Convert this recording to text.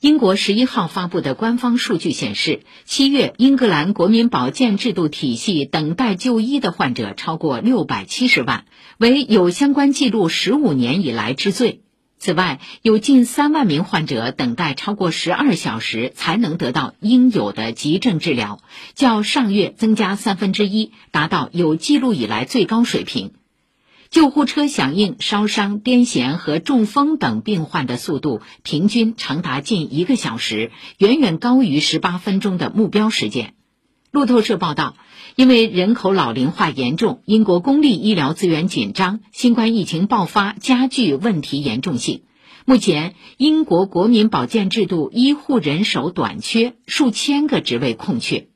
英国十一号发布的官方数据显示，七月英格兰国民保健制度体系等待就医的患者超过六百七十万，为有相关记录十五年以来之最。此外，有近三万名患者等待超过十二小时才能得到应有的急症治疗，较上月增加三分之一，达到有记录以来最高水平。救护车响应烧伤、癫痫和中风等病患的速度平均长达近一个小时，远远高于十八分钟的目标时间。路透社报道，因为人口老龄化严重，英国公立医疗资源紧张，新冠疫情爆发加剧问题严重性。目前，英国国民保健制度医护人手短缺，数千个职位空缺。